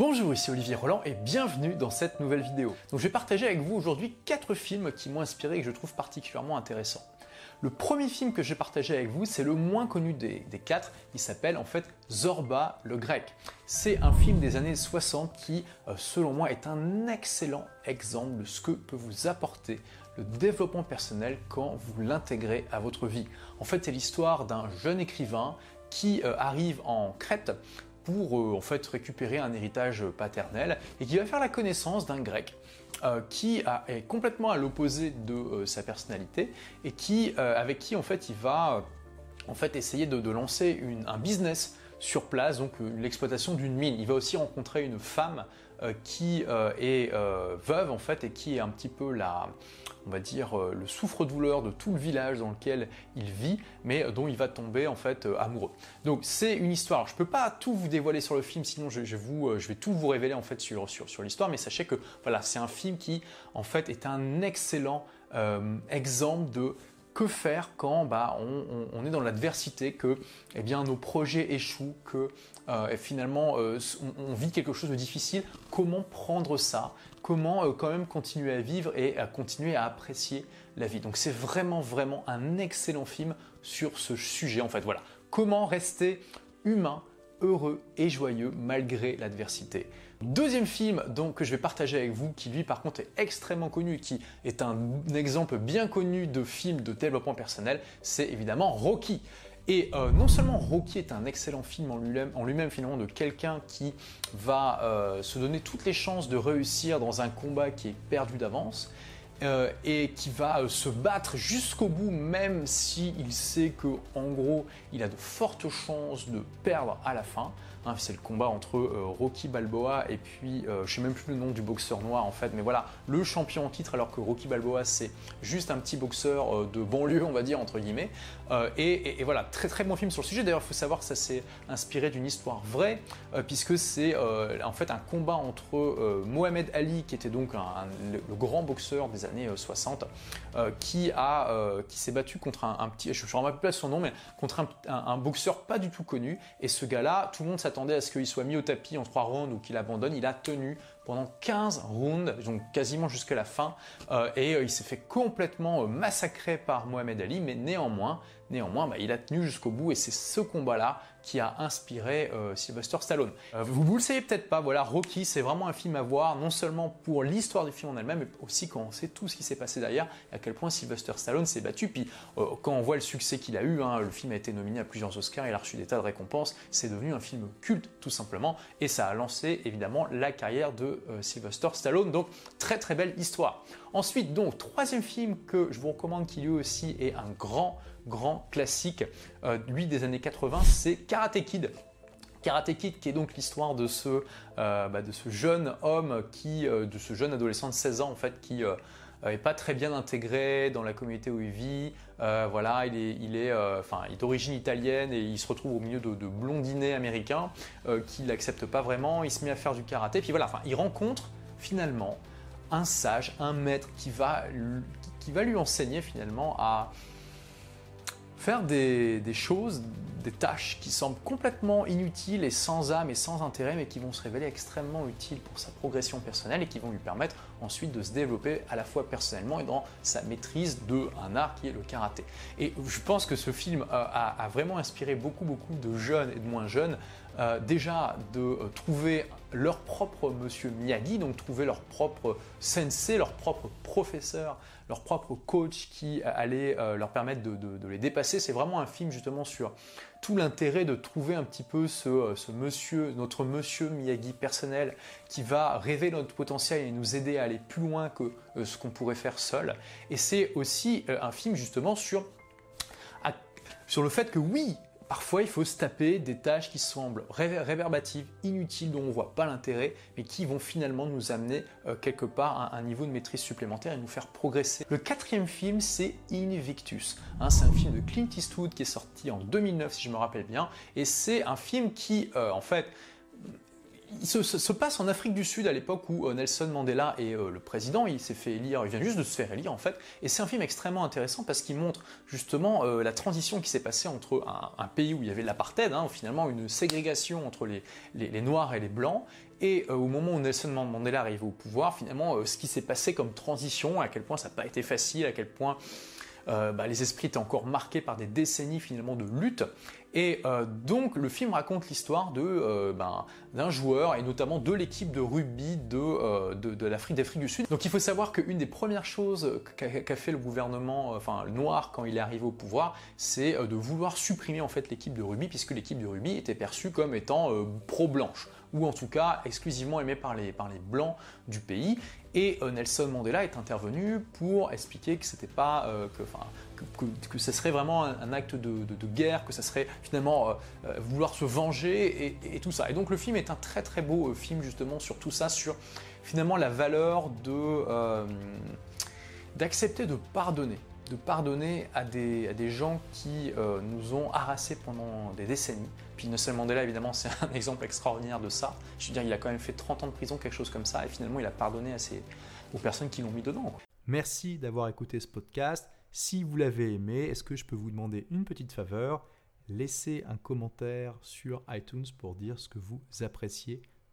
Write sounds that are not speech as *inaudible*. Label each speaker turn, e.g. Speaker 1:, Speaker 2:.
Speaker 1: Bonjour, ici Olivier Roland et bienvenue dans cette nouvelle vidéo. Donc je vais partager avec vous aujourd'hui quatre films qui m'ont inspiré et que je trouve particulièrement intéressants. Le premier film que je vais partager avec vous, c'est le moins connu des, quatre. Il s'appelle en fait Zorba le Grec. C'est un film des années 60 qui, euh, selon moi, est un excellent exemple de ce que peut vous apporter le développement personnel quand vous l'intégrez à votre vie. En fait, c'est l'histoire d'un jeune écrivain qui euh, arrive en Crète pour euh, en fait récupérer un héritage paternel et qui va faire la connaissance d'un grec euh, qui est complètement à l'opposé de euh, sa personnalité et qui, avec qui en fait il va en fait essayer de, lancer un business sur place, donc l'exploitation d'une mine. Il va aussi rencontrer une femme qui est veuve en fait et qui est un petit peu la, on va dire, euh, le souffre-douleur de tout le village dans lequel il vit, mais dont il va tomber en fait euh, amoureux. Donc c'est une histoire. Je peux pas tout vous dévoiler sur le film, sinon je, vous, euh, je vais tout vous révéler en fait sur, sur, sur l'histoire, mais sachez que voilà, c'est un film qui en fait est un excellent exemple de que faire quand bah, on, est dans l'adversité, que eh nos projets échouent, que euh, finalement euh, on, vit quelque chose de difficile, comment prendre ça, comment euh, quand même continuer à vivre et à continuer à apprécier la vie? Donc c'est vraiment vraiment un excellent film sur ce sujet en fait. Voilà, comment rester humain heureux et joyeux malgré l'adversité. Deuxième film donc, que je vais partager avec vous, qui lui par contre est extrêmement connu, qui est un exemple bien connu de film de développement personnel, c'est évidemment Rocky. Et euh, non seulement Rocky est un excellent film en lui-même, lui-même finalement de quelqu'un qui va euh, se donner toutes les chances de réussir dans un combat qui est perdu d'avance, euh, et qui va se battre jusqu'au bout, même s'il il sait que en gros il a de fortes chances de perdre à la fin. Hein, c'est le combat entre euh, Rocky Balboa et puis, euh, je sais même plus le nom du boxeur noir en fait, mais voilà, le champion en titre, alors que Rocky Balboa c'est juste un petit boxeur euh, de banlieue, on va dire, entre guillemets. Et, voilà, très très bon film sur le sujet. D'ailleurs, il faut savoir que ça s'est inspiré d'une histoire vraie, puisque c'est en fait un combat entre Mohamed Ali, qui était donc le, grand boxeur des années 60, qui, a, qui s'est battu contre un, petit, je ne me rappelle pas son nom, mais contre un, un, boxeur pas du tout connu. Et ce gars-là, tout le monde s'attendait à ce qu'il soit mis au tapis en trois rounds ou qu'il abandonne. Il a tenu pendant 15 rounds, donc quasiment jusqu'à la fin, euh, et euh, il s'est fait complètement euh, massacrer par Mohamed Ali, mais néanmoins, néanmoins bah, il a tenu jusqu'au bout, et c'est ce combat-là qui a inspiré Sylvester Stallone. vous ne le savez peut-être pas, voilà, Rocky, c'est vraiment un film à voir, non seulement pour l'histoire du film en elle-même, mais aussi quand on sait tout ce qui s'est passé derrière, à quel point Sylvester Stallone s'est battu, puis quand on voit le succès qu'il a eu, hein, le film a été nominé à plusieurs Oscars, il a reçu des tas de récompenses, c'est devenu un film culte tout simplement, et ça a lancé évidemment la carrière de euh, Sylvester Stallone. Donc très très belle histoire. Ensuite, donc troisième film que je vous recommande qui lui aussi est un grand grand classique, euh, lui des années 80, c'est Karate Kid. Karate Kid, qui est donc l'histoire de ce, euh, bah, de ce jeune homme qui, de ce jeune adolescent de 16 ans en fait, qui n'est pas très bien intégré dans la communauté où il vit. voilà, il est, il est, d'origine italienne et il se retrouve au milieu de, de blondinets américains qui l'acceptent pas vraiment. Il se met à faire du karaté, puis voilà, enfin, il rencontre finalement un sage, un maître qui va, qui va lui enseigner finalement à faire des, choses, des tâches qui semblent complètement inutiles et sans âme et sans intérêt, mais qui vont se révéler extrêmement utiles pour sa progression personnelle et qui vont lui permettre ensuite de se développer à la fois personnellement et dans sa maîtrise d'un art qui est le karaté. Et je pense que ce film a, vraiment inspiré beaucoup, beaucoup de jeunes et de moins jeunes, euh, déjà de euh, trouver leur propre monsieur Miyagi, donc trouver leur propre sensei, leur propre professeur, leur propre coach qui allait euh, leur permettre de, les dépasser. C'est vraiment un film justement sur tout l'intérêt de trouver un petit peu ce, monsieur, notre monsieur Miyagi personnel qui va révéler notre potentiel et nous aider à aller plus loin que ce qu'on pourrait faire seul. Et c'est aussi un film justement sur sur le fait que oui, Parfois, il faut se taper des tâches qui semblent réverbatives, inutiles, dont on ne voit pas l'intérêt, mais qui vont finalement nous amener euh, quelque part à un niveau de maîtrise supplémentaire et nous faire progresser. Le quatrième film, c'est Invictus. Hein, c'est un film de Clint Eastwood qui est sorti en 2009, si je me rappelle bien, et c'est un film qui, euh, en fait, il se, passe en Afrique du Sud à l'époque où euh, Nelson Mandela est euh, le président, il s'est fait élire, il vient juste de se faire élire en fait, et c'est un film extrêmement intéressant parce qu'il montre justement euh, la transition qui s'est passée entre un, pays où il y avait l'apartheid, hein, finalement une ségrégation entre les, les, noirs et les blancs, et au moment où Nelson Mandela arrive au pouvoir, finalement ce qui s'est passé comme transition, à quel point ça n'a pas été facile, à quel point bah, les esprits étaient encore marqués par des décennies finalement de lutte. Et euh, donc le film raconte l'histoire euh, ben, d'un joueur et notamment de l'équipe de rugby euh, d'Afrique du Sud. Donc il faut savoir qu'une des premières choses qu'a fait le gouvernement, enfin noir quand il est arrivé au pouvoir, c'est de vouloir supprimer en fait l'équipe de rugby puisque l'équipe de rugby était perçue comme étant pro-blanche ou en tout cas exclusivement aimée par les, par les blancs du pays. Et Nelson Mandela est intervenu pour expliquer que c'était pas que, que, que, ce serait vraiment un, acte de, guerre, que ça serait finalement euh, euh, vouloir se venger et, tout ça. Et donc le film est un très très beau euh, film justement sur tout ça, sur finalement la valeur de d'accepter de pardonner, de pardonner à des, gens qui nous ont harassés pendant des décennies. Puis Nelson Mandela, évidemment, *laughs* c'est un exemple extraordinaire de ça. Je veux dire, il a quand même fait 30 ans de prison, quelque chose comme ça, et finalement, il a pardonné à ces, aux personnes qui l'ont mis dedans.
Speaker 2: Merci d'avoir écouté ce podcast. Si vous l'avez aimé, est-ce que je peux vous demander une petite faveur? Laissez un commentaire sur iTunes pour dire ce que vous appréciez